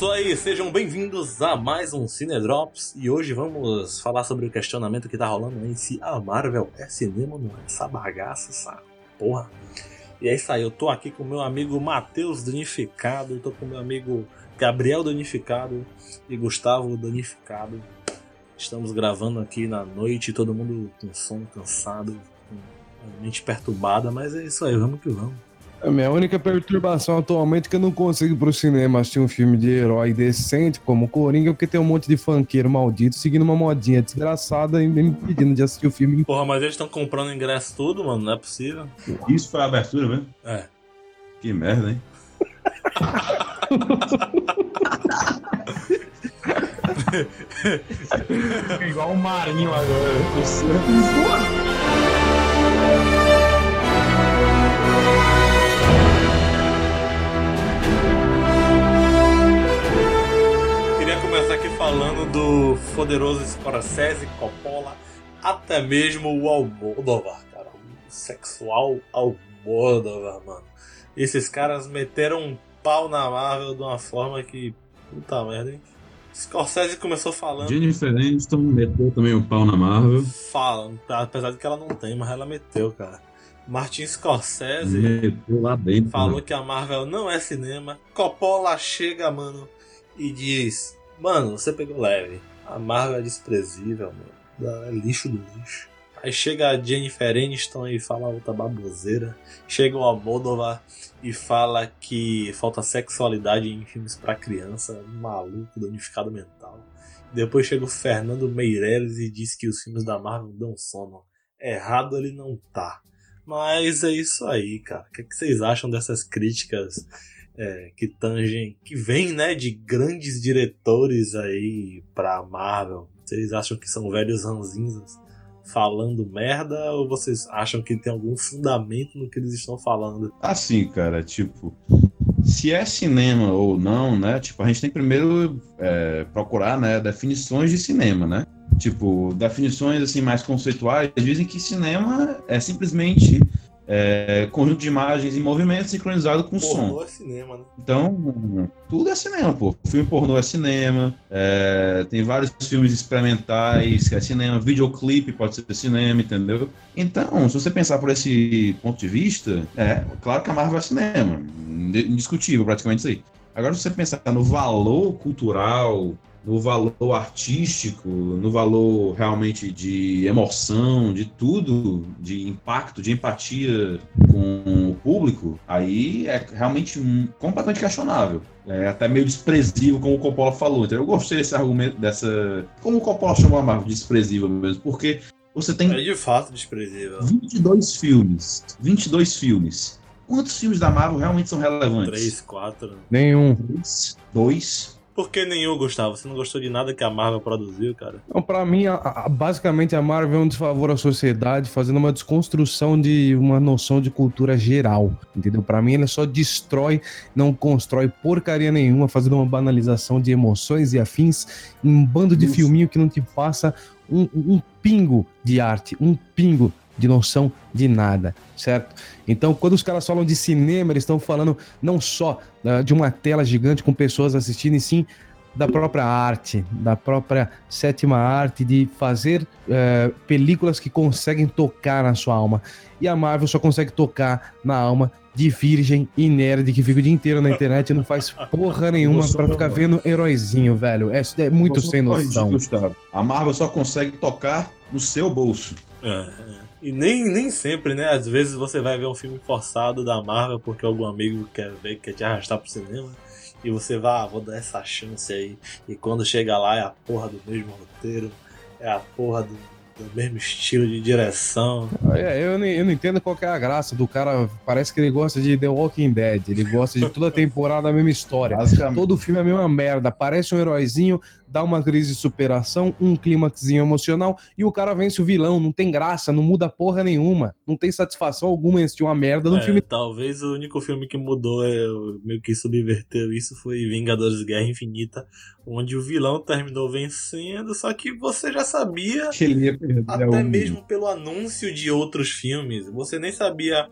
isso aí, sejam bem-vindos a mais um Cine Drops e hoje vamos falar sobre o questionamento que tá rolando aí se a Marvel é cinema ou não é essa bagaça, essa porra. E é isso aí, eu tô aqui com meu amigo Matheus Danificado, tô com meu amigo Gabriel Danificado e Gustavo Danificado. Estamos gravando aqui na noite, todo mundo com som cansado, com a mente perturbada, mas é isso aí, vamos que vamos. A minha única perturbação atualmente é que eu não consigo ir pro cinema assistir um filme de herói decente, como Coringa, porque tem um monte de funkeiro maldito seguindo uma modinha desgraçada e me impedindo de assistir o filme. Porra, mas eles estão comprando ingresso tudo, mano, não é possível. Isso foi a abertura mesmo? É. Que merda, hein? Igual o Marinho agora. Começar aqui falando do poderoso Scorsese, Coppola, até mesmo o Almodóvar, cara. O sexual Almodóvar, mano. Esses caras meteram um pau na Marvel de uma forma que. Puta merda, hein? Scorsese começou falando. Jennifer Aniston meteu também o pau na Marvel. Fala, apesar de que ela não tem, mas ela meteu, cara. Martin Scorsese Meteu lá dentro. falou né? que a Marvel não é cinema. Coppola chega, mano, e diz: Mano, você pegou leve. A Marvel é desprezível, mano. É lixo do lixo. Aí chega a Jennifer Aniston e fala outra baboseira. Chega o Almodóvar e fala que falta sexualidade em filmes pra criança. Maluco, danificado mental. Depois chega o Fernando Meirelles e diz que os filmes da Marvel dão sono. Errado ele não tá. Mas é isso aí, cara. O que, é que vocês acham dessas críticas é, que tangem, que vêm, né, de grandes diretores aí pra Marvel? Vocês acham que são velhos ranzinhos falando merda ou vocês acham que tem algum fundamento no que eles estão falando? Assim, cara, tipo, se é cinema ou não, né? Tipo, a gente tem que primeiro é, procurar, né, definições de cinema, né? Tipo, definições assim mais conceituais dizem que cinema é simplesmente é, conjunto de imagens em movimento sincronizado com som. Pornô é cinema, né? Então, tudo é cinema, pô. Filme pornô é cinema, é, tem vários filmes experimentais que é cinema, videoclipe pode ser cinema, entendeu? Então, se você pensar por esse ponto de vista, é claro que a Marvel é cinema, indiscutível praticamente isso aí. Agora, se você pensar no valor cultural, no valor artístico, no valor realmente de emoção, de tudo, de impacto, de empatia com o público, aí é realmente um, completamente questionável. É até meio desprezível, como o Coppola falou. Então eu gostei desse argumento, dessa. Como o Coppola chamou a Marvel, desprezível mesmo, porque você tem É de fato desprezível. 22 filmes. 22 filmes. Quantos filmes da Marvel realmente são relevantes? Três, quatro. Nenhum. Três, dois. Por que nenhum, Gustavo? Você não gostou de nada que a Marvel produziu, cara? Então, pra mim, a- a- basicamente, a Marvel é um desfavor à sociedade, fazendo uma desconstrução de uma noção de cultura geral, entendeu? Pra mim, ele só destrói, não constrói porcaria nenhuma, fazendo uma banalização de emoções e afins, em um bando de Isso. filminho que não te passa um, um pingo de arte, um pingo de noção de nada, certo? Então, quando os caras falam de cinema, eles estão falando não só ah, de uma tela gigante com pessoas assistindo, e sim da própria arte, da própria sétima arte de fazer eh, películas que conseguem tocar na sua alma. E a Marvel só consegue tocar na alma de virgem e nerd que fica o dia inteiro na internet e não faz porra nenhuma pra ficar mano. vendo heróizinho, velho. É, é muito sem corrigir, noção. Gustavo. A Marvel só consegue tocar no seu bolso. É, é. E nem, nem sempre, né? Às vezes você vai ver um filme forçado da Marvel porque algum amigo quer ver, quer te arrastar pro cinema. E você vai, ah, vou dar essa chance aí. E quando chega lá é a porra do mesmo roteiro, é a porra do, do mesmo estilo de direção. É, eu, não, eu não entendo qual que é a graça do cara. Parece que ele gosta de The Walking Dead. Ele gosta de toda temporada a mesma história. Todo filme é a mesma merda. Aparece um heróizinho, dá uma crise de superação, um clímaxzinho emocional e o cara vence o vilão. Não tem graça, não muda porra nenhuma. Não tem satisfação alguma em assistir uma merda no É, filme. Talvez o único filme que mudou, é, meio que subverteu isso, foi Vingadores Guerra Infinita, onde o vilão terminou vencendo, só que você já sabia perder Até mesmo pelo anúncio de outros filmes. Você nem sabia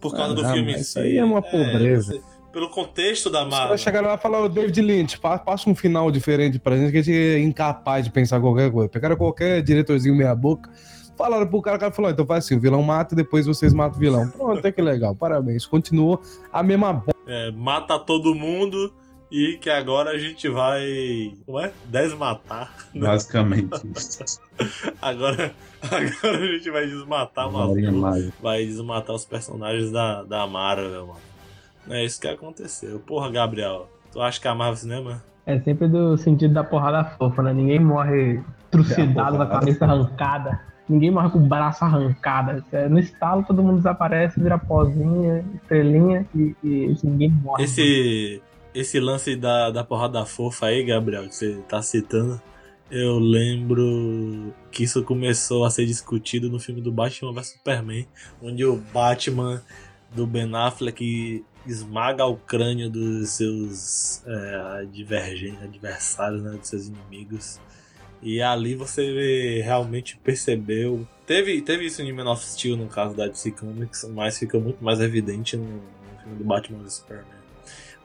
por causa do Ah, filme em mas si. isso aí é uma pobreza. Você, pelo contexto da Os Marvel. caras chegaram lá e falaram, "Ô, David Lynch, pa- passa um final diferente pra gente, que a gente é incapaz de pensar qualquer coisa. Pegaram qualquer diretorzinho meia boca, falaram pro cara, o cara falou, então faz assim, o vilão mata e depois vocês matam o vilão. Pronto, até que legal, parabéns. Continuou a mesma bosta. É, mata todo mundo e que agora a gente vai. Como é? Desmatar. Basicamente. Agora, agora a gente vai desmatar maluco. mágica. Vai desmatar os personagens da, da Marvel, mano. É isso que aconteceu. Porra, Gabriel, tu acha que a Marvel Cinema? É sempre do sentido da porrada fofa, né? Ninguém morre trucidado, com a cabeça arrancada. Ninguém morre com o braço arrancado. É, No estalo todo mundo desaparece, vira pozinha, estrelinha e, e ninguém morre. Esse, esse lance da, da porrada fofa aí, Gabriel, que você tá citando, eu lembro que isso começou a ser discutido no filme do Batman vs Superman, onde o Batman do Ben Affleck esmaga o crânio dos seus é, adversários, né, dos seus inimigos. E ali você realmente percebeu. Teve, teve isso em Man of Steel no caso da DC Comics, mas fica muito mais evidente no, no filme do Batman vs Superman.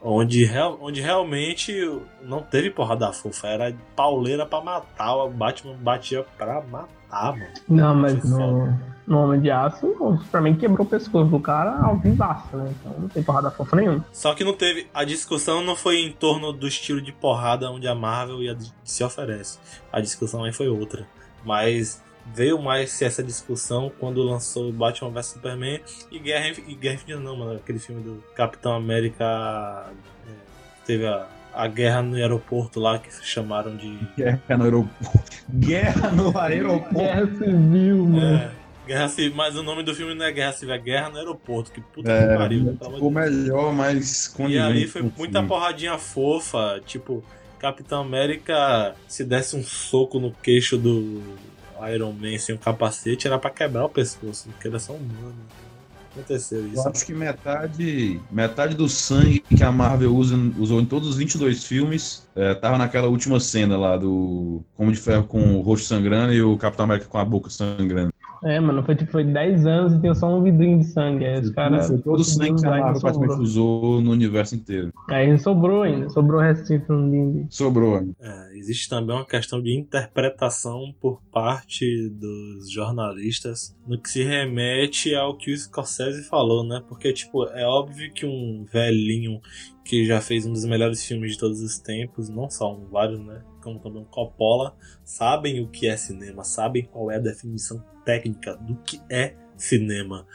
Onde, real- onde realmente não teve porrada fofa, era pauleira pra matar. O Batman batia pra matar, mano. Não, mas Foi no, no Homem de Aço, o Superman quebrou o pescoço do cara ao vivaço, né? Então não tem porrada fofa nenhuma. Só que não teve. A discussão não foi em torno do estilo de porrada onde a Marvel a DC se oferece. A discussão aí foi outra. Mas veio mais essa discussão quando lançou Batman vs Superman e Guerra, e Guerra Infinita, não, mano. Aquele filme do Capitão América. é, teve a, a guerra no aeroporto lá que chamaram de. Guerra no aeroporto. Guerra no aeroporto. Guerra Civil, mano. É, Guerra Civil, mas o nome do filme não é Guerra Civil, é Guerra no Aeroporto. Que puta É, que pariu. ficou de melhor, mas E ali foi muita filme. porradinha fofa, tipo, Capitão América se desse um soco no queixo do Iron Man sem o capacete, era pra quebrar o pescoço, porque é só humano. Aconteceu Eu isso. acho que metade, metade do sangue que a Marvel usa, usou em todos os 22 filmes é, tava naquela última cena lá do Como de Ferro com o rosto sangrando e o Capitão América com a boca sangrando. É, mano, foi tipo, foi 10 anos e tem só um vidrinho de sangue. Aí os caras. Foi todo o sangue que a Marvel praticamente usou no universo inteiro. Aí sobrou ainda, sobrou o restinho fundinho. Sobrou. né? É, existe também uma questão de interpretação por parte dos jornalistas no que se remete ao que o Scorsese falou, né? Porque, tipo, é óbvio que um velhinho que já fez um dos melhores filmes de todos os tempos, não só um, vários, né? Como também o Coppola, sabem o que é cinema, sabem qual é a definição técnica do que é cinema.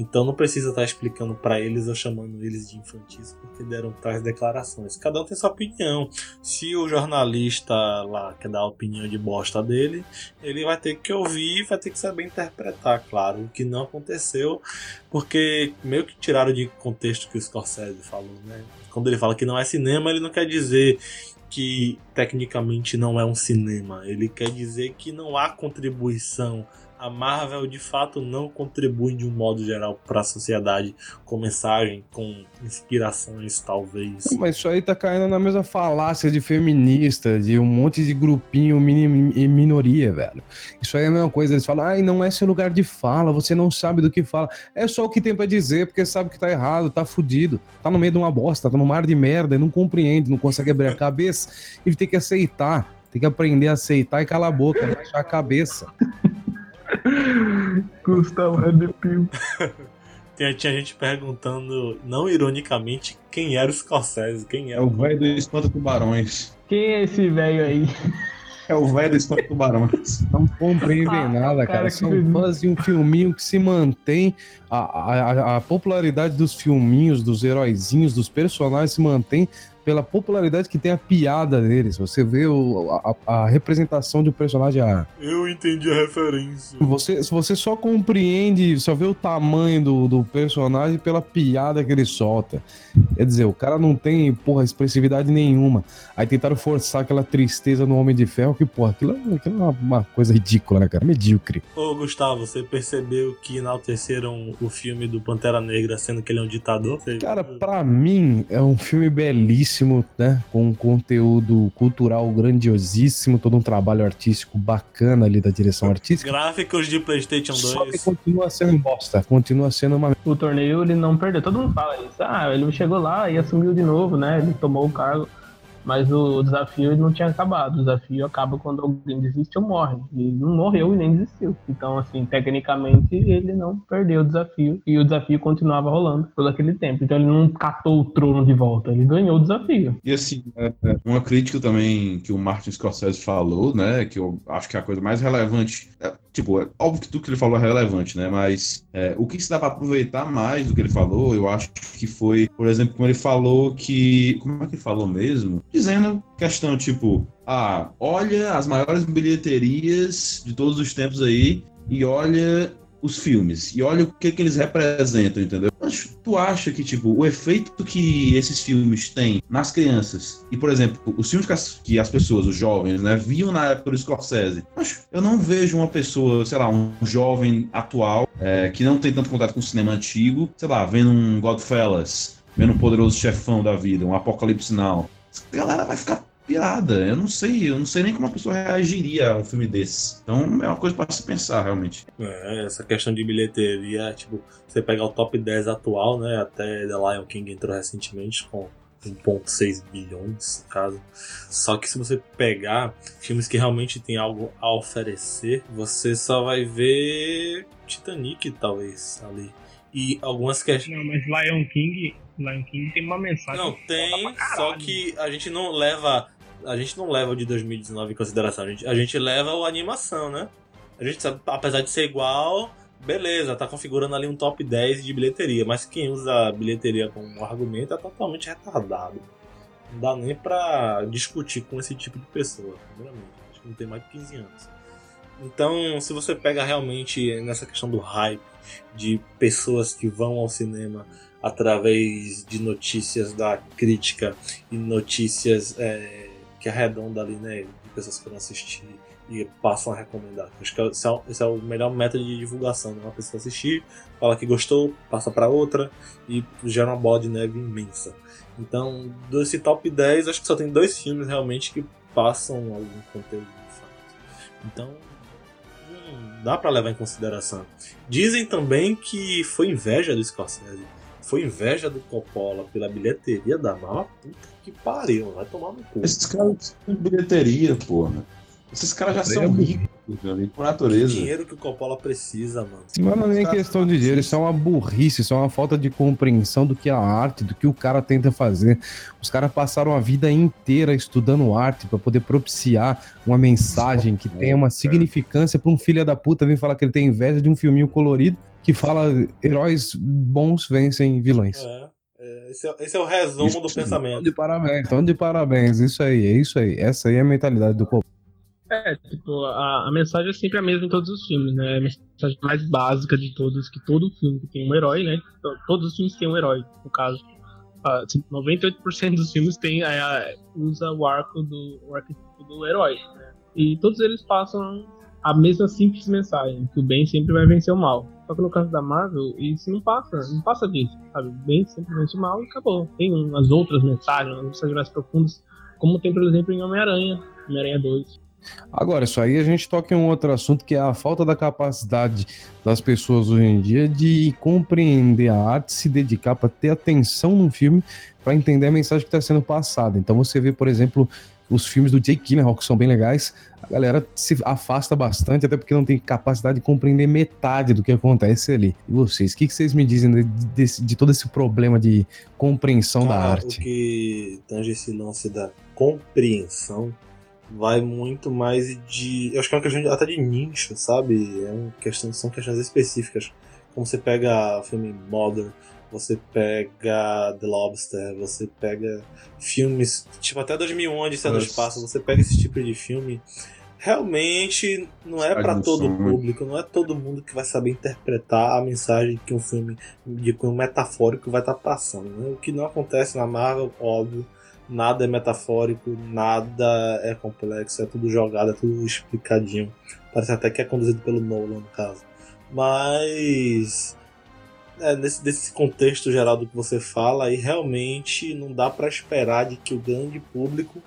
Então não precisa estar explicando pra eles ou chamando eles de infantis porque deram tais declarações. Cada um tem sua opinião. Se o jornalista lá quer dar a opinião de bosta dele, ele vai ter que ouvir e vai ter que saber interpretar, claro, o que não aconteceu, porque meio que tiraram de contexto que o Scorsese falou, né? Quando ele fala que não é cinema, ele não quer dizer que tecnicamente não é um cinema. Ele quer dizer que não há contribuição. A Marvel de fato não contribui de um modo geral para a sociedade com mensagem, com inspirações, talvez. Mas isso aí tá caindo na mesma falácia de feminista, de um monte de grupinho mini, e minoria, velho. Isso aí é a mesma coisa. Eles falam, ai, não é seu lugar de fala, você não sabe do que fala. É só o que tem pra dizer, porque sabe que tá errado, tá fudido, tá no meio de uma bosta, tá no mar de merda, e não compreende, não consegue abrir a cabeça. Ele tem que aceitar, tem que aprender a aceitar e calar a boca, baixar a cabeça. Gustavo arrepio. Tinha, tinha gente perguntando, não ironicamente, quem era o Scorsese, quem É era o velho do Espanto Tubarões. Quem é esse velho aí? É o velho do Espanto Tubarões. Não compreendem Ah, nada, cara, cara. que São beleza. fãs de um filminho que se mantém. A, a, a- a popularidade dos filminhos, dos heróizinhos, dos personagens se mantém pela popularidade que tem a piada deles. Você vê o- a, a- a representação de um personagem. ah, Eu entendi a referência. você, você só compreende, só vê o tamanho do, do personagem pela piada que ele solta. Quer dizer, o cara não tem, porra, expressividade nenhuma. Aí tentaram forçar aquela tristeza no Homem de Ferro, que, porra, aquilo, é- aquilo é uma, uma coisa ridícula, né, cara? Medíocre. Ô Gustavo, você percebeu que enalteceram o filme do Pantera Negra sendo que ele é um ditador? Você- Cara, pra mim é um filme belíssimo. Né? Com um conteúdo cultural grandiosíssimo, todo um trabalho artístico bacana ali da direção artística. Gráficos de PlayStation 2. Só que continua sendo bosta, continua sendo uma. O torneio ele não perdeu. Todo mundo fala isso. Ah, ele chegou lá e assumiu de novo, né? Ele tomou o cargo. Mas o desafio não tinha acabado. O desafio acaba quando alguém desiste ou morre. E não morreu e nem desistiu. Então, assim, tecnicamente, ele não perdeu o desafio. E o desafio continuava rolando por aquele tempo. Então, ele não catou o trono de volta. Ele ganhou o desafio. E, assim, é, é, uma crítica também que o Martin Scorsese falou, né? Que eu acho que é a coisa mais relevante. Tipo, é óbvio que tudo que ele falou é relevante, né? Mas é, o que se dá para aproveitar mais do que ele falou, eu acho que foi, por exemplo, como ele falou que. Como é que ele falou mesmo? dizendo questão tipo, ah, olha as maiores bilheterias de todos os tempos aí e olha os filmes e olha o que, que eles representam, entendeu? Mas tu acha que, tipo, o efeito que esses filmes têm nas crianças, e, por exemplo, os filmes que as, que as pessoas, os jovens, né, viam na época do Scorsese, mas eu não vejo uma pessoa, sei lá, um jovem atual, é, que não tem tanto contato com o cinema antigo, sei lá, vendo um Godfellas, vendo um Poderoso Chefão da vida, um Apocalipse Now, galera vai ficar pirada. Eu não sei, eu não sei nem como uma pessoa reagiria a um filme desse. Então é uma coisa para se pensar, realmente. É, essa questão de bilheteria, tipo, você pegar o top 10 atual, né? Até The Lion King entrou recentemente com 1.6 bilhões, no caso. Só que se você pegar filmes que realmente tem algo a oferecer, você só vai ver Titanic, talvez, ali. E algumas questões. Não, mas Lion King Lion King tem uma mensagem. Não, tem, só que a gente não leva. A gente não leva o de 2019 em consideração. A gente, a gente leva a animação, né? A gente sabe, apesar de ser igual, beleza, tá configurando ali um top 10 de bilheteria. Mas quem usa a bilheteria como argumento é totalmente retardado. Não dá nem pra discutir com esse tipo de pessoa, primeiramente. Acho que não tem mais de 15 anos. Então, se você pega realmente nessa questão do hype, de pessoas que vão ao cinema através de notícias da crítica e notícias é, que arredondam ali, né? De pessoas que vão assistir e passam a recomendar. Acho que esse é, esse é o melhor método de divulgação. Né? Uma pessoa assistir, fala que gostou, passa para outra e gera uma bola de neve imensa. Então, desse top 10, acho que só tem dois filmes realmente que passam algum conteúdo de fato. Então, hum, dá para levar em consideração. Dizem também que foi inveja do Scorsese foi inveja do Coppola pela bilheteria da Mal, puta que pariu, vai tomar no cu. Esses caras têm bilheteria, porra. Esses caras já são ricos, por natureza. O dinheiro que o Coppola precisa, mano. Mas não é nem questão de dinheiro, isso é uma burrice, isso é uma falta de compreensão do que é a arte, do que o cara tenta fazer. Os caras passaram a vida inteira estudando arte para poder propiciar uma mensagem que tenha uma significância para um filho da puta vir falar que ele tem inveja de um filminho colorido que fala heróis bons vencem vilões. É. é esse, é, esse é o resumo isso, do pensamento. De parabéns, então de parabéns, isso aí, é isso aí. Essa aí é a mentalidade do Coppola. É, tipo, a, a, mensagem é sempre a mesma em todos os filmes, né? A mensagem mais básica de todos, que todo filme tem um herói, né? Todos os filmes têm um herói, no caso. Uh, 98% dos filmes tem, uh, usa o arco do, o arquetipo do herói, né? E todos eles passam a mesma simples mensagem, que o bem sempre vai vencer o mal. Só que no caso da Marvel, isso não passa, não passa disso, sabe? Bem o mal e acabou. Tem umas outras mensagens, umas mensagens mais profundas, como tem, por exemplo, em Homem-Aranha, Homem-Aranha 2. Agora, isso aí a gente toca em um outro assunto que é a falta da capacidade das pessoas hoje em dia de compreender a arte, se dedicar para ter atenção no filme, para entender a mensagem que está sendo passada. Então você vê, por exemplo, os filmes do Jake Gyllenhaal, que são bem legais, a galera se afasta bastante, até porque não tem capacidade de compreender metade do que acontece ali. E vocês, o que, que vocês me dizem de, de, de, todo esse problema de compreensão da arte? O que tange esse lance da compreensão vai muito mais de. Eu acho que é uma questão de, até de nicho, sabe? É uma questão, são questões específicas. Como você pega o filme Mother, você pega The Lobster, você pega filmes, tipo até 2001, Odisseia no Espaço, você pega esse tipo de filme. Realmente não é para todo o público, não é todo mundo que vai saber interpretar a mensagem que um filme de um metafórico vai estar tá passando. Né? O que não acontece na Marvel, óbvio, nada é metafórico, nada é complexo, é tudo jogado, é tudo explicadinho. Parece até que é conduzido pelo Nolan, no caso. Mas é, nesse, desse contexto geral do que você fala, e realmente não dá para esperar de que o grande público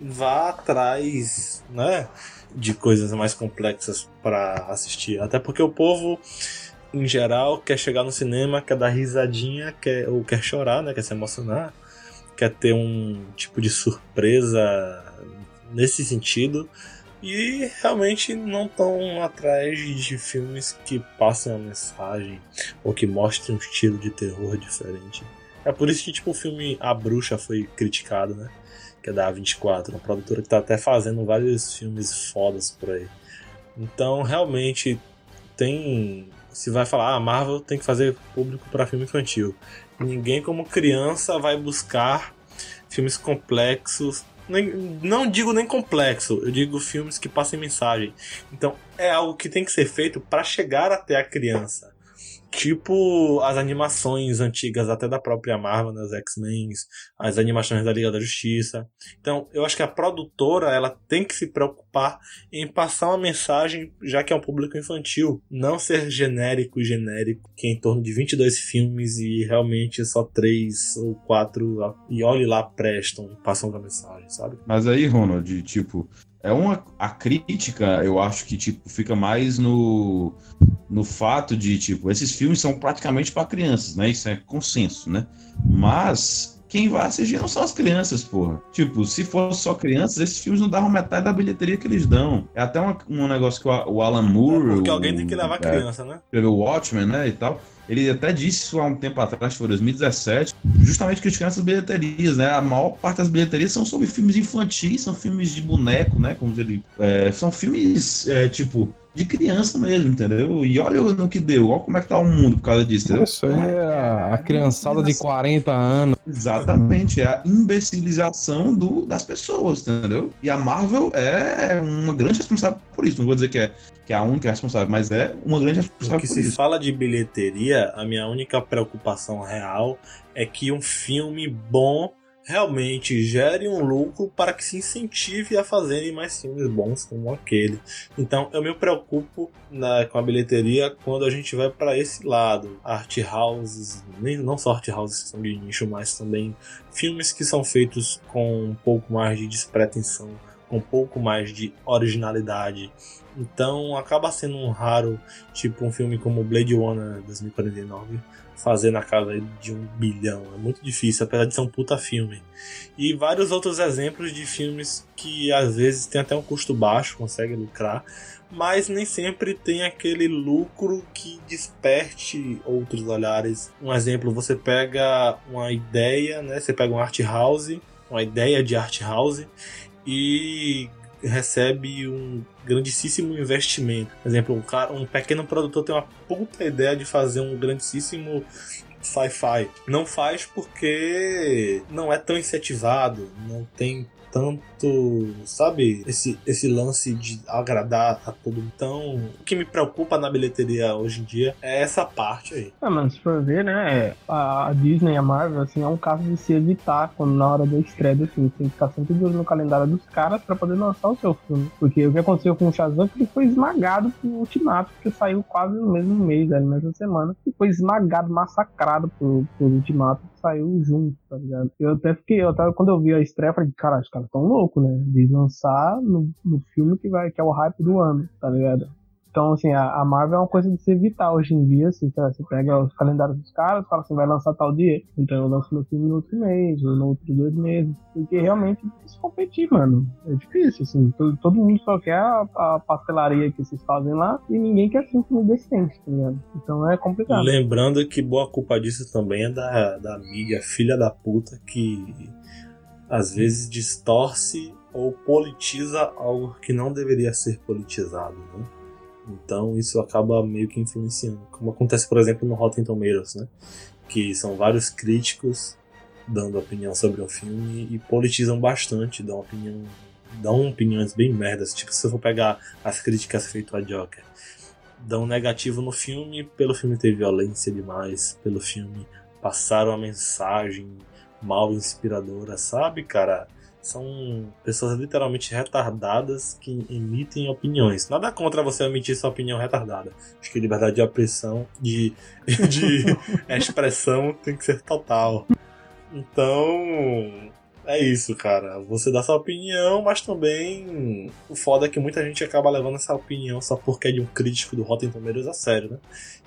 vá atrás, né, de coisas mais complexas para assistir. Até porque o povo, em geral, quer chegar no cinema, quer dar risadinha, quer, ou quer chorar, né, quer se emocionar, quer ter um tipo de surpresa nesse sentido. E realmente não estão atrás de filmes que passem a mensagem ou que mostrem um estilo de terror diferente. É por isso que tipo, o filme A Bruxa foi criticado, né? Que é da A24, uma produtora que tá até fazendo vários filmes fodas por aí. Então, realmente, tem. Se vai falar, ah, Marvel tem que fazer público para filme infantil. Ninguém, como criança, vai buscar filmes complexos nem, não digo nem complexo, eu digo filmes que passem mensagem. Então é algo que tem que ser feito para chegar até a criança. Tipo as animações antigas, até da própria Marvel, né, X-Men, as animações da Liga da Justiça. Então, eu acho que a produtora ela tem que se preocupar em passar uma mensagem, já que é um público infantil. Não ser genérico genérico, que é em torno de 22 filmes e realmente só 3 ou 4, e olhe lá, prestam, passam a mensagem, sabe? Mas aí, Ronald, tipo, é uma a crítica, eu acho que tipo fica mais no no fato de tipo esses filmes são praticamente para crianças, né? Isso é consenso, né? Mas quem vai assistir não são as crianças, porra. Tipo, se fosse só crianças, esses filmes não davam metade da bilheteria que eles dão. É até uma, um negócio que o, Alan Moore. É porque o, alguém tem que levar é, criança, né? Pelo Watchmen, né? E tal. Ele até disse isso há um tempo atrás, foi 2017, justamente criticando essas bilheterias, né? A maior parte das bilheterias são sobre filmes infantis, são filmes de boneco, né? Como ele. É, são filmes, é, tipo, de criança mesmo, entendeu? E olha no que deu, olha como é que tá o mundo por causa disso, entendeu? Isso é a criançada de 40 anos. Exatamente, é a imbecilização do, das pessoas, entendeu? E a Marvel é uma grande responsável por isso. Não vou dizer que é, que é a única responsável, mas é uma grande responsável Porque por se isso. fala de bilheteria, a minha única preocupação real é que um filme bom realmente gere um lucro para que se incentive a fazerem mais filmes bons como aquele. Então eu me preocupo na, com a bilheteria quando a gente vai para esse lado. Art houses, nem, não só art houses que são de nicho, mas também filmes que são feitos com um pouco mais de despretensão, com um pouco mais de originalidade. Então acaba sendo um raro, tipo um filme como Blade Runner 2049 fazer na casa de um bilhão. É muito difícil, apesar de ser um puta filme. E vários outros exemplos de filmes que às vezes tem até um custo baixo, consegue lucrar, mas nem sempre tem aquele lucro que desperte outros olhares. Um exemplo, você pega uma ideia, né? Você pega um art house, uma ideia de art house e recebe um grandíssimo investimento. Por exemplo, um, cara, um pequeno produtor tem uma puta ideia de fazer um grandíssimo sci-fi. Não faz porque não é tão incentivado, não tem tanto, sabe, esse, esse lance de agradar a todo mundo. Então, o que me preocupa na bilheteria hoje em dia é essa parte aí. Mas se for ver, né, a Disney a Marvel, assim, é um caso de se evitar quando na hora da estreia do filme. Tem que ficar sempre de olho no calendário dos caras pra poder lançar o seu filme. Porque o que aconteceu com o Shazam ele foi esmagado por Ultimato, que saiu quase no mesmo mês, na mesma semana. E foi esmagado, massacrado por, por Ultimato saiu junto, tá ligado? Eu até fiquei, eu até, quando eu vi a estreia, eu falei, cara, os caras tão loucos, né? De lançar no, no filme que vai, que é o hype do ano, tá ligado? Então, assim, a, a, Marvel é uma coisa de se evitar hoje em dia. Assim, tá? Você pega os calendários dos caras, fala assim, vai lançar tal dia. Então eu lanço meu filme no outro mês, ou no outro dois meses. Porque realmente é competir, mano. É difícil, assim. Todo, todo mundo só quer a, a, pastelaria que vocês fazem lá e ninguém quer um filme decente, tá ligado? Então é complicado. Lembrando que boa culpa disso também é da, da mídia filha da puta que às vezes distorce ou politiza algo que não deveria ser politizado, né? Então isso acaba meio que influenciando. Como acontece, por exemplo, no Rotten Tomatoes, né? Que são vários críticos dando opinião sobre um filme e politizam bastante, dão opinião, dão opiniões bem merdas. Tipo, se eu for pegar as críticas feitas a Joker, dão negativo no filme pelo filme ter violência demais, pelo filme passar uma mensagem mal inspiradora, sabe, cara? são pessoas literalmente retardadas que emitem opiniões. Nada contra você emitir sua opinião retardada. Acho que liberdade de expressão, de, de expressão tem que ser total. Então, é isso, cara. Você dá sua opinião, mas também o foda é que muita gente acaba levando essa opinião só porque é de um crítico do Rotten Tomatoes a sério, né?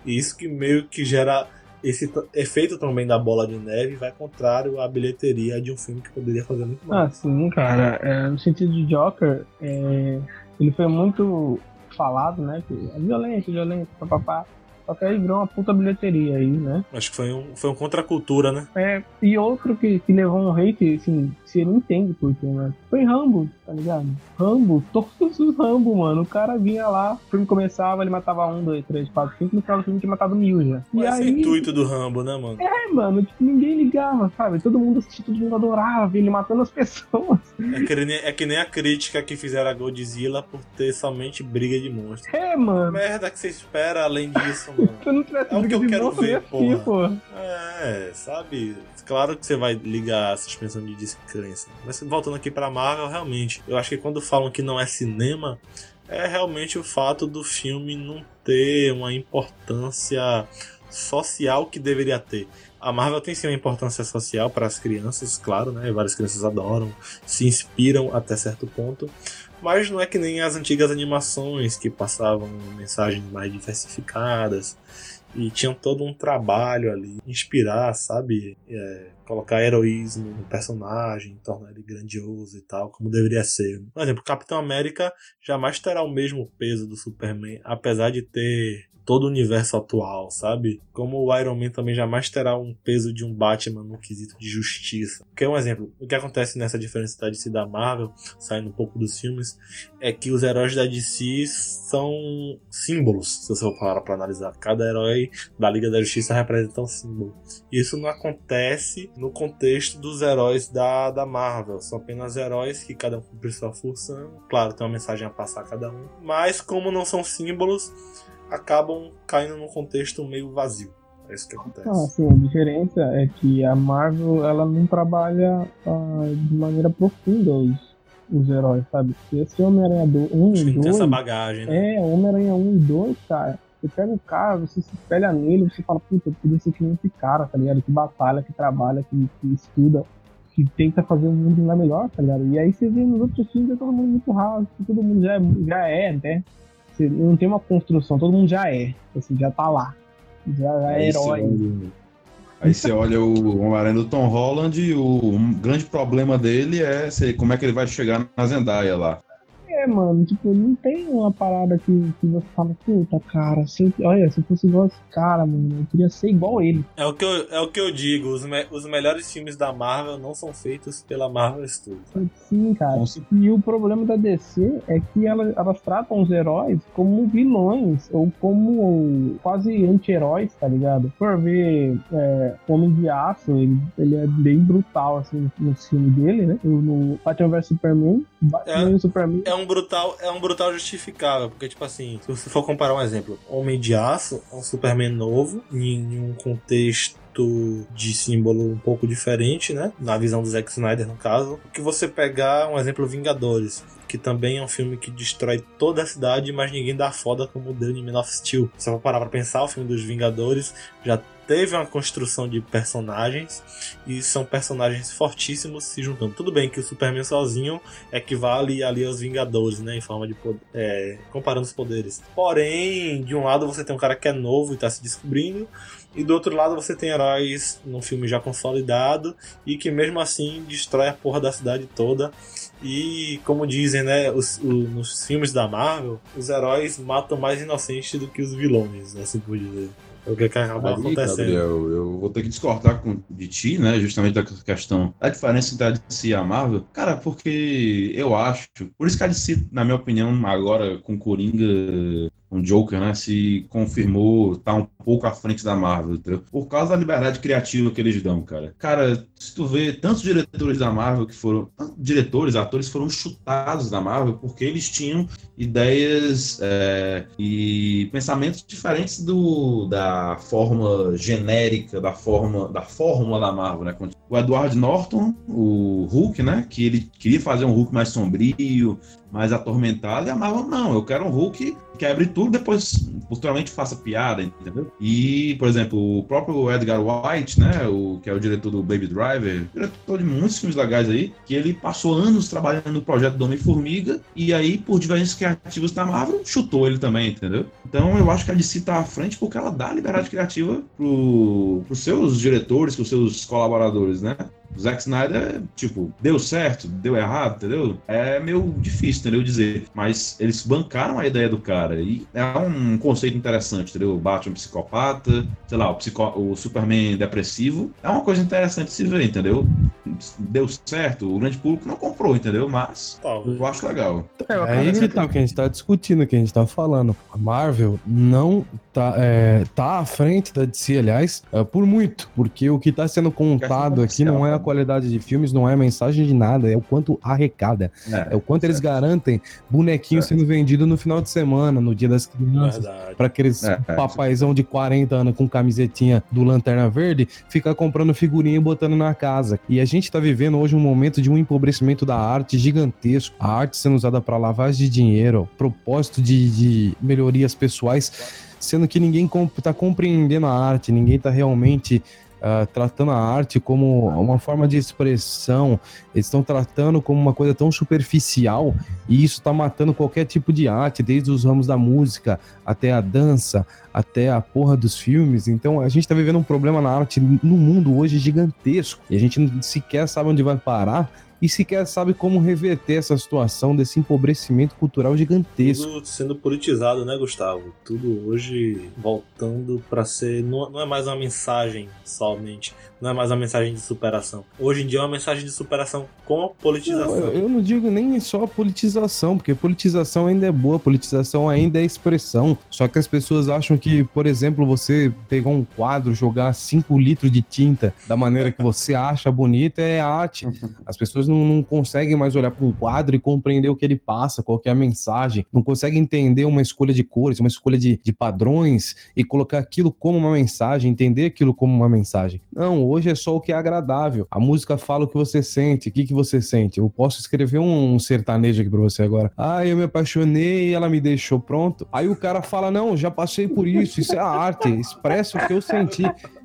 E isso que meio que gera esse efeito também da bola de neve vai contrário à bilheteria de um filme que poderia fazer muito mais. Ah, sim, cara. É, no sentido de Joker, é, ele foi muito falado, né? Que é violento, violento, papapá. Só que aí virou uma puta bilheteria aí, né? Acho que foi um, foi um contra-cultura, né? É, e outro que, que levou um hate, assim, você não entende por quê, né? Foi Rambo, tá ligado? Rambo, todos os Rambo, mano. O cara vinha lá, o filme começava, ele matava um, dois, três, quatro, cinco, no final do filme tinha matado mil já. Mas e esse aí, intuito do Rambo, né, mano? é, mano, tipo, ninguém ligava, sabe? Todo mundo assistia, todo mundo adorava ele matando as pessoas. É que, nem, é que nem a crítica que fizeram a Godzilla por ter somente briga de monstros. É, mano. Merda que você espera além disso, mano. Se eu não tivesse É o que eu quero ver, assistir, porra. pô. É, sabe? Claro que você vai ligar a suspensão de descrença. Mas voltando aqui pra Marvel, realmente, eu acho que quando falam que não é cinema, é realmente o fato do filme não ter uma importância social que deveria ter. A Marvel tem sim uma importância social para as crianças, claro, né? Várias crianças adoram, se inspiram até certo ponto. Mas não é que nem as antigas animações que passavam mensagens mais diversificadas e tinham todo um trabalho ali, inspirar, sabe? É, colocar heroísmo no personagem, tornar ele grandioso e tal, como deveria ser. Por exemplo, Capitão América jamais terá o mesmo peso do Superman, apesar de ter todo o universo atual, sabe? Como o Iron Man também jamais terá um peso de um Batman no quesito de justiça. Que é um exemplo. O que acontece nessa diferença da DC da Marvel, saindo um pouco dos filmes, é que os heróis da DC são símbolos, se você for parar pra analisar. Cada herói da Liga da Justiça representa um símbolo. Isso não acontece no contexto dos heróis da, da Marvel. São apenas heróis que cada um cumpre sua função. Claro, tem uma mensagem a passar a cada um. Mas como não são símbolos, acabam caindo num contexto meio vazio. É isso que acontece. Ah, assim, a diferença é que a Marvel ela não trabalha ah, de maneira profunda os, os heróis, sabe? Porque esse Homem-Aranha 1 Acho que e não tem essa 2. bagagem, né? É, Homem-Aranha 1 e 2, cara. Você pega o cara, você se espelha nele, você fala, puta, eu podia ser que nem esse cara, tá ligado? Que batalha, que trabalha, que, que estuda, que tenta fazer o mundo lá melhor, tá ligado? E aí você vê nos outros filmes, é todo mundo muito raso, todo mundo já, é- já é, né? Você não tem uma construção, todo mundo já é, assim, já tá lá. Já, é herói. Aí você olha o Homem-Aranha do Tom Holland e o grande problema dele é se- como é que ele vai chegar na Zendaya lá. É, mano, tipo, não tem uma parada que, que você fala, puta, cara, se eu, olha, se eu fosse igual esse cara, mano, eu queria ser igual ele. É o que eu, é o que eu digo, os, me- os melhores filmes da Marvel não são feitos pela Marvel Studios. Sim, cara. Cer- E o problema da DC é que elas, elas tratam os heróis como vilões ou como quase anti-heróis, tá ligado? Por ver é, Homem de Aço, ele, ele é bem brutal, assim, no filme dele, né? No, Batman vs Superman, Batman o Superman. É um brutal, é um brutal justificável, porque tipo assim, se você for comparar um exemplo, Homem de Aço é um Superman novo em um contexto de símbolo um pouco diferente, né? Na visão do Zack Snyder, no caso. Que você pegar um exemplo Vingadores, que também é um filme que destrói toda a cidade, mas ninguém dá foda como deu em Man of Steel. Se eu parar pra pensar, o filme dos Vingadores já teve uma construção de personagens e são personagens fortíssimos se juntando. Tudo bem que o Superman sozinho equivale ali aos Vingadores, né? Em forma de poder, é, comparando os poderes. Porém, de um lado você tem um cara que é novo e tá se descobrindo, e do outro lado você tem heróis num filme já consolidado e que mesmo assim destrói a porra da cidade toda. E como dizem, né, os, o- nos filmes da Marvel, os heróis matam mais inocentes do que os vilões, assim por dizer. É o que acaba Aí, acontecendo. Gabriel, eu vou ter que discordar com, de ti, né? Justamente da questão da diferença entre a DC e a Marvel. Cara, porque eu acho. Por isso que a DC, na minha opinião, agora com Coringa com Joker, né, se confirmou tá um pouco à frente da Marvel, entendeu? Por causa da liberdade criativa que eles dão, cara. Cara, se tu vê tantos diretores da Marvel que foram. Diretores, atores foram chutados da Marvel porque eles tinham ideias é, e pensamentos diferentes do, da fórmula genérica, da fórmula da fórmula da Marvel, né? O Edward Norton, o Hulk, né? Que ele queria fazer um Hulk mais sombrio, mais atormentado, e a Marvel, não, eu quero um Hulk quebre tudo, depois posteriormente faça piada, entendeu? E, por exemplo, o próprio Edgar White, né, o, que é o diretor do Baby Driver, diretor de muitos filmes legais aí, que ele passou anos trabalhando no projeto do Homem-Formiga, e aí, por diversos criativos da Marvel, chutou ele também, entendeu? Então, eu acho que a DC tá à frente porque ela dá liberdade criativa pro, pros seus diretores, pros seus colaboradores, né? O Zack Snyder, tipo, deu certo, deu errado, entendeu? É meio difícil, entendeu? Dizer. Mas eles bancaram a ideia do cara. E é um conceito interessante, entendeu? O Batman psicopata, sei lá, o, psico... o Superman depressivo. É uma coisa interessante de se ver, entendeu? Deu certo, o grande público não comprou, entendeu? Mas eu acho legal. É, é aí que tá, que a gente tá discutindo, que a gente tá falando. A Marvel não tá, é, tá à frente da DC, aliás, é, por muito. Porque o que tá sendo contado aqui não é a qualidade de filmes, não é mensagem de nada, é o quanto arrecada. É, é o quanto certo. eles garantem bonequinho sendo vendido no final de semana, no dia das crianças, para aqueles é, é, papaizão de 40 anos com camisetinha do Lanterna Verde ficar comprando figurinha e botando na casa. E a gente tá vivendo hoje um momento de um empobrecimento da arte gigantesco. A arte sendo usada para lavagem de dinheiro, propósito de, de melhorias pessoais sendo que ninguém está compreendendo a arte, ninguém está realmente uh, tratando a arte como uma forma de expressão, eles estão tratando como uma coisa tão superficial e isso está matando qualquer tipo de arte, desde os ramos da música até a dança, até a porra dos filmes. Então a gente está vivendo um problema na arte no mundo hoje gigantesco e a gente sequer sabe onde vai parar e sequer sabe como reverter essa situação desse empobrecimento cultural gigantesco. Tudo sendo politizado, né, Gustavo? Tudo hoje voltando para ser. Não, não é mais uma mensagem somente, não é mais uma mensagem de superação. Hoje em dia é uma mensagem de superação com a politização. Não, eu não digo nem só politização, porque politização ainda é boa, politização ainda é expressão. Só que as pessoas acham que, por exemplo, você pegar um quadro, jogar 5 litros de tinta da maneira que você acha bonita é arte. As pessoas não, não conseguem mais olhar para um quadro e compreender o que ele passa, qual é a mensagem, não conseguem entender uma escolha de cores, uma escolha de, de padrões e colocar aquilo como uma mensagem, entender aquilo como uma mensagem. Não, hoje é só o que é agradável. A música fala o que você sente, o que, que você sente. Eu posso escrever um, um sertanejo aqui pra você agora. Ah, eu me apaixonei e ela me deixou pronto. Aí o cara fala: Não, já passei por isso, isso é arte, expressa o que eu senti.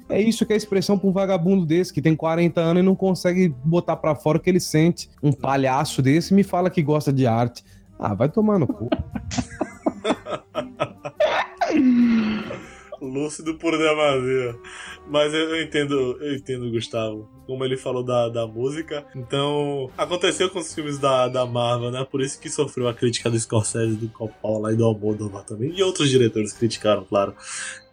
É isso que é expressão para um vagabundo desse que tem 40 anos e não consegue botar para fora o que ele sente. Um palhaço desse me fala que gosta de arte. Ah, vai tomar no cu. Lúcido por demasia. Mas eu entendo, eu entendo, Gustavo. Como ele falou da, da música. Então, aconteceu com os filmes da, da Marvel, né? Por isso que sofreu a crítica do Scorsese, do Coppola e do Almodóvar também. E outros diretores criticaram, claro.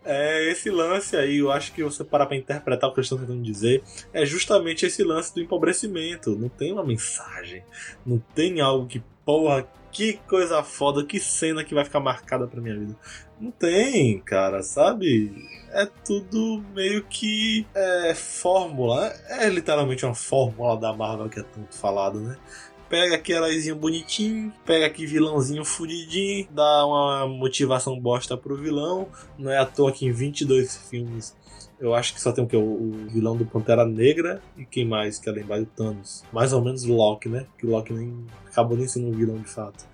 É, esse lance aí, eu acho que você parar pra interpretar o que eu estou tentando dizer, é justamente esse lance do empobrecimento. Não tem uma mensagem, não tem algo que, porra, que coisa foda, que cena que vai ficar marcada pra minha vida. Não tem, cara, sabe? É tudo meio que é, fórmula. É literalmente uma fórmula da Marvel que é tanto falado, né? pega aqui heróizinho bonitinho, pega aqui vilãozinho fudidinho, dá uma motivação bosta pro vilão. Não é à toa que em 22 filmes eu acho que só tem o que? O, vilão do Pantera Negra e quem mais que é lembrar do Thanos. Mais ou menos o Loki, né? Que o Loki nem acabou nem sendo um vilão de fato.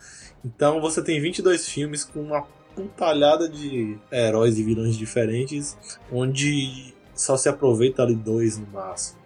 Então você tem 22 filmes com uma puntalhada de heróis e vilões diferentes, onde só se aproveita ali dois no máximo.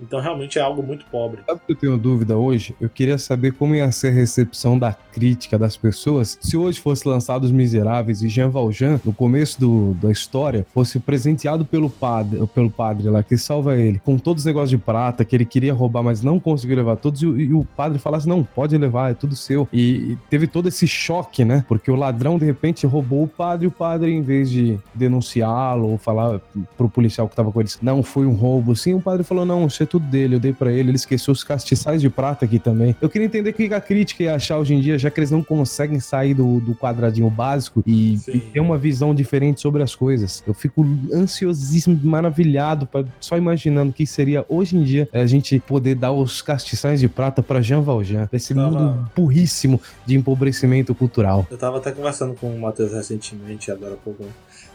Então realmente é algo muito pobre. Sabe que eu tenho dúvida hoje? Eu queria saber como ia ser a recepção da crítica das pessoas se hoje fosse lançado Os Miseráveis e Jean Valjean, no começo do, da história, fosse presenteado pelo padre, pelo padre lá, que salva ele, com todos os negócios de prata que ele queria roubar, mas não conseguiu levar todos, e, e o padre falasse, não, pode levar, é tudo seu. E, e teve todo esse choque, né? Porque o ladrão, de repente, roubou o padre, e o padre, em vez de denunciá-lo ou falar pro policial que tava com eles, não, foi um roubo, sim, o padre falou, não, ser tudo dele, eu dei para ele, ele esqueceu os castiçais de prata aqui também. Eu queria entender o que a crítica ia achar hoje em dia, já que eles não conseguem sair do, do quadradinho básico e, e, ter uma visão diferente sobre as coisas. Eu fico ansiosíssimo, maravilhado, pra, só imaginando o que seria hoje em dia a gente poder dar os castiçais de prata para Jean Valjean, esse tava... mundo burríssimo de empobrecimento cultural. Eu tava até conversando com o Matheus recentemente, agora há pouco,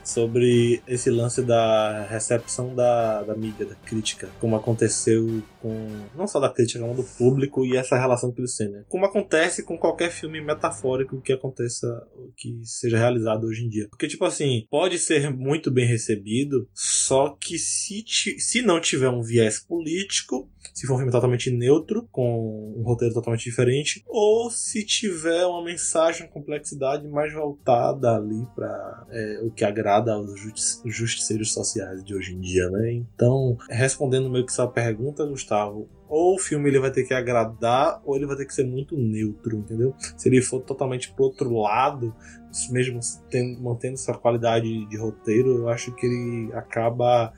sobre esse lance da recepção da, da mídia, da crítica, como aconteceu com não só da crítica, mas do público e essa relação com o cinema. Como acontece com qualquer filme metafórico que aconteça, que seja realizado hoje em dia. Porque, tipo assim, pode ser muito bem recebido, só que se, se não tiver um viés político, se for um filme totalmente neutro, com um roteiro totalmente diferente, ou se tiver uma mensagem, uma complexidade mais voltada ali para é, o que agrada aos justiceiros sociais de hoje em dia, né? Então, respondendo meio que sua pergunta, Gustavo, ou o filme ele vai ter que agradar ou ele vai ter que ser muito neutro, entendeu? Se ele for totalmente pro outro lado, mesmo tendo, mantendo sua qualidade de roteiro, eu acho que ele acaba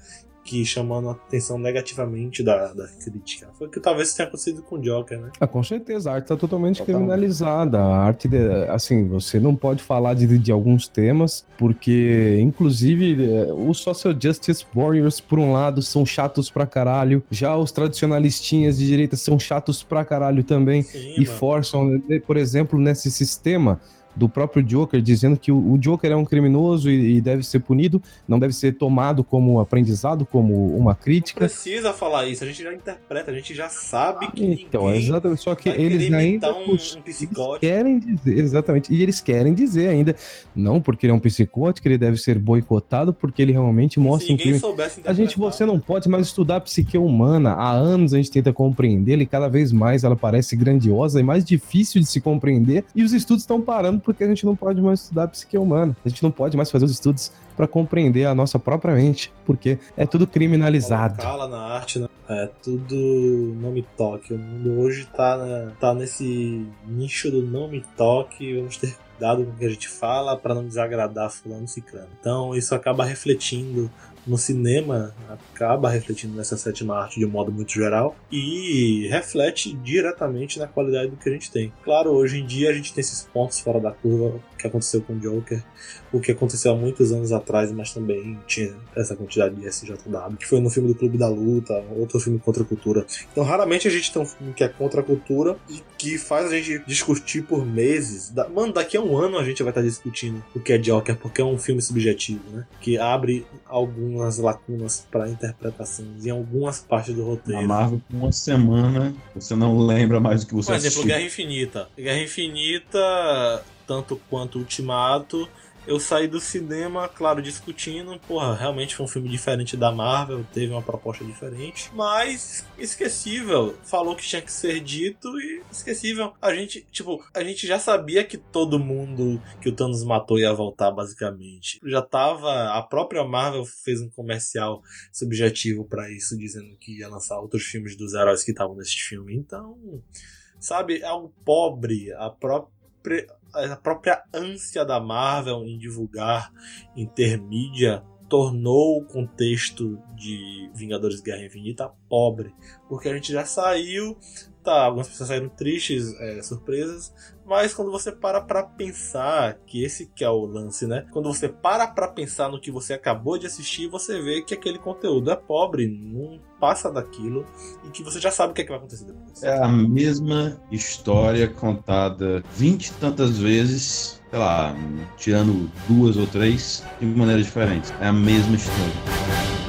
que chamando a atenção negativamente da, da crítica. Foi o que talvez tenha acontecido com o Joker, né? Ah, com certeza, a arte está totalmente Total. criminalizada. A arte, de, assim, você não pode falar de, de alguns temas, porque, inclusive, é, os Social Justice Warriors, por um lado, são chatos pra caralho, já os tradicionalistinhas de direita são chatos pra caralho também, Sim, e mano. forçam, né, por exemplo, nesse sistema do próprio Joker dizendo que o, Joker é um criminoso e, e, deve ser punido, não deve ser tomado como aprendizado, como uma crítica. Não precisa falar isso, a gente já interpreta, a gente já sabe que então, exatamente, só que eles ainda um, um eles querem dizer, exatamente, e eles querem dizer ainda, não porque ele é um psicótico, ele deve ser boicotado porque ele realmente mostra um crime. A gente, você não pode mais estudar a psique humana, há anos a gente tenta compreendê-la e cada vez mais ela parece grandiosa e mais difícil de se compreender e os estudos estão parando porque a gente não pode mais estudar a psique humana. A gente não pode mais fazer os estudos para compreender a nossa própria mente, porque é tudo criminalizado. Fala na arte, né? É tudo não me toque. O mundo hoje tá, né, tá nesse nicho do não me toque. Vamos ter cuidado com o que a gente fala para não desagradar fulano ciclano. Então isso acaba refletindo no cinema acaba refletindo nessa sétima arte de um modo muito geral e reflete diretamente na qualidade do que a gente tem. Claro, hoje em dia a gente tem esses pontos fora da curva, que aconteceu com o Joker, o que aconteceu há muitos anos atrás, mas também tinha essa quantidade de SJW, que foi no filme do Clube da Luta, outro filme contra a cultura. Então, raramente a gente tem um filme que é contra a cultura e que faz a gente discutir por meses. Mano, daqui a um ano a gente vai estar discutindo o que é Joker, porque é um filme subjetivo, né? Que abre algumas lacunas para interpretações em algumas partes do roteiro. Na Marvel, uma semana, você não lembra mais do que você Por exemplo, assistiu. Guerra Infinita. Guerra Infinita, tanto quanto Ultimato, eu saí do cinema, claro, discutindo. Porra, realmente foi um filme diferente da Marvel, teve uma proposta diferente. Mas esquecível. Falou que tinha que ser dito e esquecível. A gente, tipo, a gente já sabia que todo mundo que o Thanos matou ia voltar, basicamente. Já tava. A própria Marvel fez um comercial subjetivo para isso, dizendo que ia lançar outros filmes dos heróis que estavam nesse filme. Então, sabe, é algo pobre. A própria a própria ânsia da Marvel em divulgar intermídia tornou o contexto de Vingadores Guerra Infinita pobre, porque a gente já saiu, tá, algumas pessoas saíram tristes, é, surpresas, mas quando você para pra pensar, que esse que é o lance, né? Quando você para pra pensar no que você acabou de assistir, você vê que aquele conteúdo é pobre, não passa daquilo e que você já sabe o que, é que vai acontecer depois. É a mesma história contada vinte e tantas vezes, sei lá, tirando duas ou três, de maneiras diferentes. É a mesma história.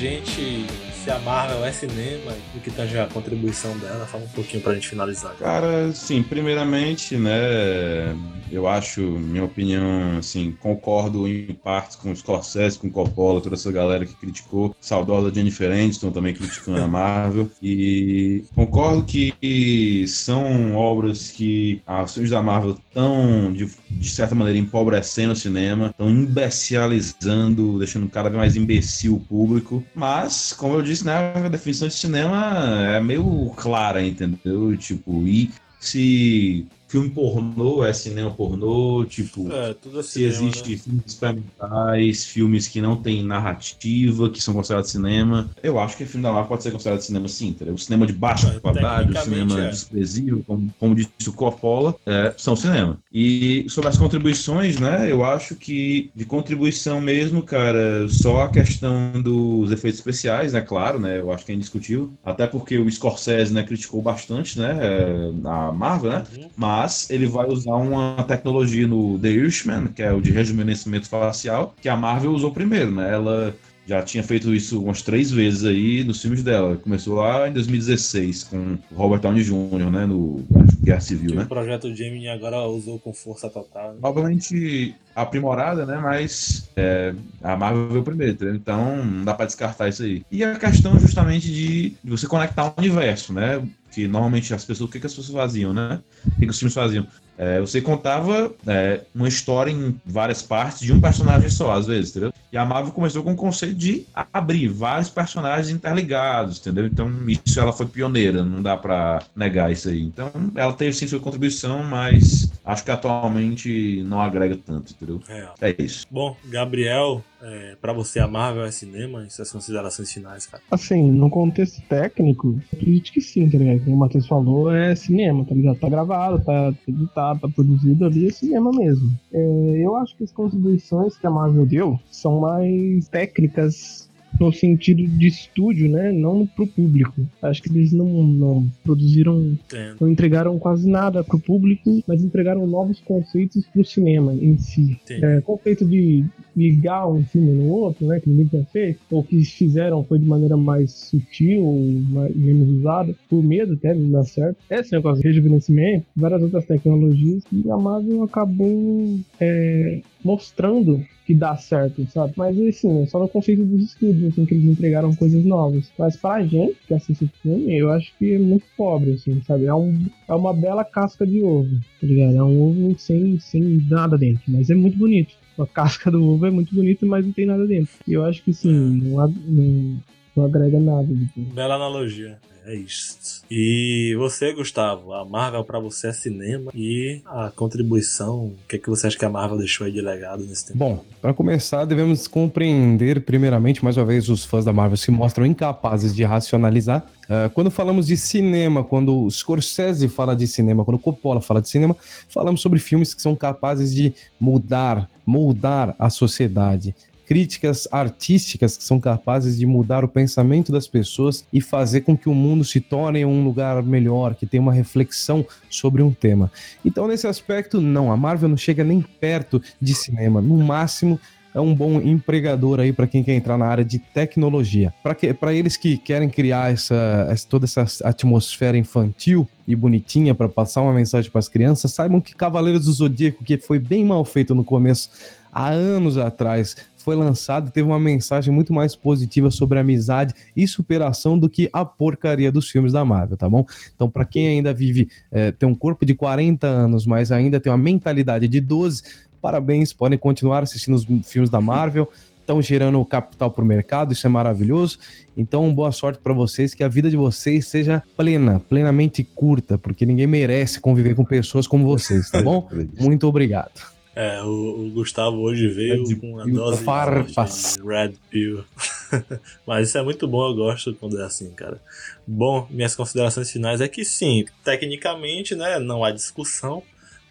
Gente se a Marvel é cinema e o que tange a contribuição dela, fala um pouquinho pra gente finalizar. Cara, sim, primeiramente, né, eu acho, minha opinião, assim, concordo em partes com o Scorsese, com o Coppola, toda essa galera que criticou, saudosa Jennifer Aniston também criticando a Marvel, e concordo que são obras que os filmes da Marvel estão, de, de certa maneira, empobrecendo o cinema, estão imbecilizando, deixando cada vez mais imbecil o público, mas, como eu disse, né, a definição de cinema é meio clara, entendeu? Tipo, e se filme pornô é cinema pornô, tipo, É, tudo é se existe né? filmes experimentais, filmes que não têm narrativa, que são considerados cinema, eu acho que filme da Marvel pode ser considerado cinema sim, entendeu? O cinema de baixa É, qualidade, o cinema é. desprezível, como, como disse o Coppola, é, são cinema. E sobre as contribuições, né, eu acho que de contribuição mesmo, cara, só a questão dos efeitos especiais, né, claro, né, eu acho que é indiscutível, até porque o Scorsese, né, criticou bastante, né, é, a Marvel, né, Uhum. mas ele vai usar uma tecnologia no The Irishman, que é o de rejuvenescimento facial, que a Marvel usou primeiro, né? Ela já tinha feito isso umas três vezes aí nos filmes dela. Começou lá em 2016 com o Robert Downey Jr., né? No Guerra Civil, Que né? o projeto Gemini agora usou com força total. né? Obviamente aprimorada, né? Mas é, a Marvel veio primeiro? Então não dá pra descartar isso aí. E a questão justamente de você conectar o universo, né? Que normalmente as pessoas, o que, que as pessoas faziam, né? O que, que os filmes faziam? É, você contava é, uma história em várias partes de um personagem só, às vezes, entendeu? E a Marvel começou com o conceito de abrir vários personagens interligados, entendeu? Então, isso ela foi pioneira, não dá pra negar isso aí. Então, ela teve sim sua contribuição, mas acho que atualmente não agrega tanto, entendeu? Real. É isso. Bom, Gabriel, é, pra você a Marvel é cinema? E suas considerações finais, cara? Assim, no contexto técnico, eu acredito que sim, tá ligado? Como o Matheus falou, é cinema, tá ligado? Tá gravado, tá editado, tá produzido ali, é cinema mesmo. É, eu acho que as contribuições que a Marvel deu são mais técnicas no sentido de estúdio, né? Não pro público. Acho que eles não, não produziram Entendo. não entregaram quase nada pro público, mas entregaram novos conceitos pro cinema em si. É, conceito de ligar um filme no outro, né, que ninguém tinha feito, ou que fizeram foi de maneira mais sutil, mais, menos usada, por medo até de dar certo. Esse negócio de rejuvenescimento, várias outras tecnologias, e a Marvel acabou é, mostrando que dá certo, sabe? Mas assim, é só no conceito dos estúdios, assim, que eles entregaram coisas novas. Mas pra gente que assiste o filme, eu acho que é muito pobre, assim, sabe? É, um, é uma bela casca de ovo, tá ligado? É um ovo sem, sem nada dentro, mas é muito bonito. A casca do ovo é muito bonita, mas não tem nada dentro. E eu acho que sim, não, não, não agrega nada. Tipo. Bela analogia. É isso. E você, Gustavo, a Marvel pra você é cinema e a contribuição, o que, é que você acha que a Marvel deixou aí de legado nesse tempo? Bom, para começar, devemos compreender, primeiramente, mais uma vez, os fãs da Marvel se mostram incapazes de racionalizar. Ah, quando falamos de cinema, quando o Scorsese fala de cinema, quando o Coppola fala de cinema, falamos sobre filmes que são capazes de mudar, moldar a sociedade. Críticas artísticas que são capazes de mudar o pensamento das pessoas e fazer com que o mundo se torne um lugar melhor, que tenha uma reflexão sobre um tema. Então, nesse aspecto, não, a Marvel não chega nem perto de cinema. No máximo, é um bom empregador aí para quem quer entrar na área de tecnologia. Para eles que querem criar essa, essa- toda essa atmosfera infantil e bonitinha para passar uma mensagem para as crianças, saibam que Cavaleiros do Zodíaco, que foi bem mal feito no começo, há anos atrás, foi lançado e teve uma mensagem muito mais positiva sobre amizade e superação do que a porcaria dos filmes da Marvel, tá bom? Então, para quem ainda vive, é, tem um corpo de 40 anos, mas ainda tem uma mentalidade de 12, parabéns, podem continuar assistindo os filmes da Marvel, estão gerando capital para o mercado, isso é maravilhoso. Então, boa sorte para vocês, que a vida de vocês seja plena, plenamente curta, porque ninguém merece conviver com pessoas como vocês, tá bom? Muito obrigado. É, o, o Gustavo hoje veio Red com uma dose farpas. de Red Pill. Mas isso é muito bom, eu gosto quando é assim, cara. Bom, minhas considerações finais é que sim, tecnicamente, né, não há discussão.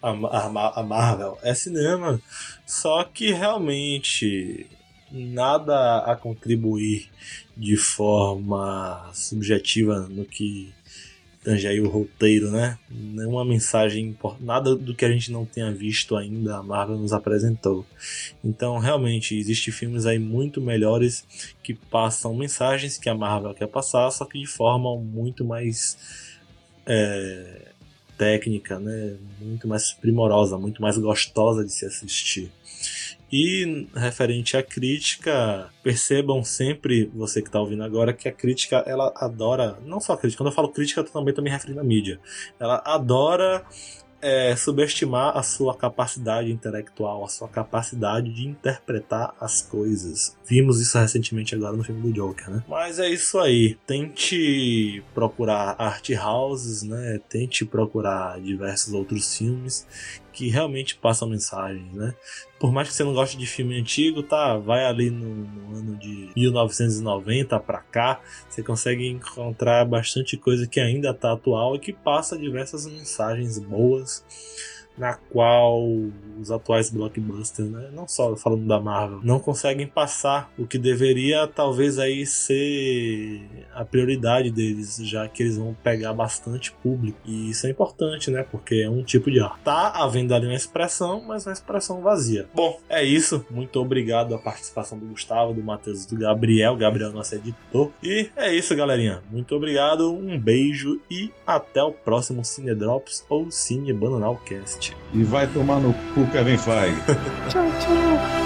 A, a, a Marvel é cinema, só que realmente nada a contribuir de forma subjetiva no que tange aí o roteiro, né? Nenhuma mensagem, nada do que a gente não tenha visto ainda a Marvel nos apresentou. Então, realmente, existem filmes aí muito melhores que passam mensagens que a Marvel quer passar, só que de forma muito mais é, técnica, né? Muito mais primorosa, muito mais gostosa de se assistir. E referente à crítica, percebam sempre, você que está ouvindo agora, que a crítica ela adora, não só a crítica, quando eu falo crítica, eu também estou me referindo à mídia. Ela adora é, subestimar a sua capacidade intelectual, a sua capacidade de interpretar as coisas. Vimos isso recentemente agora no filme do Joker, né? Mas é isso aí. Tente procurar art houses, né? Tente procurar diversos outros filmes que realmente passam mensagens, né? Por mais que você não goste de filme antigo, tá? Vai ali no, no ano de 1990 para cá, você consegue encontrar bastante coisa que ainda tá atual e que passa diversas mensagens boas na qual os atuais blockbusters, né, não só falando da Marvel, não conseguem passar o que deveria talvez aí ser a prioridade deles, já que eles vão pegar bastante público. E isso é importante, né, porque é um tipo de arte. Tá havendo ali uma expressão, mas uma expressão vazia. Bom, é isso. Muito obrigado à participação do Gustavo, do Matheus, do Gabriel. Gabriel, nosso editor. E é isso, galerinha. Muito obrigado, um beijo e até o próximo Cine Drops ou Cine Bananalcast. E vai tomar no cu Kevin Feige. tchau, tchau.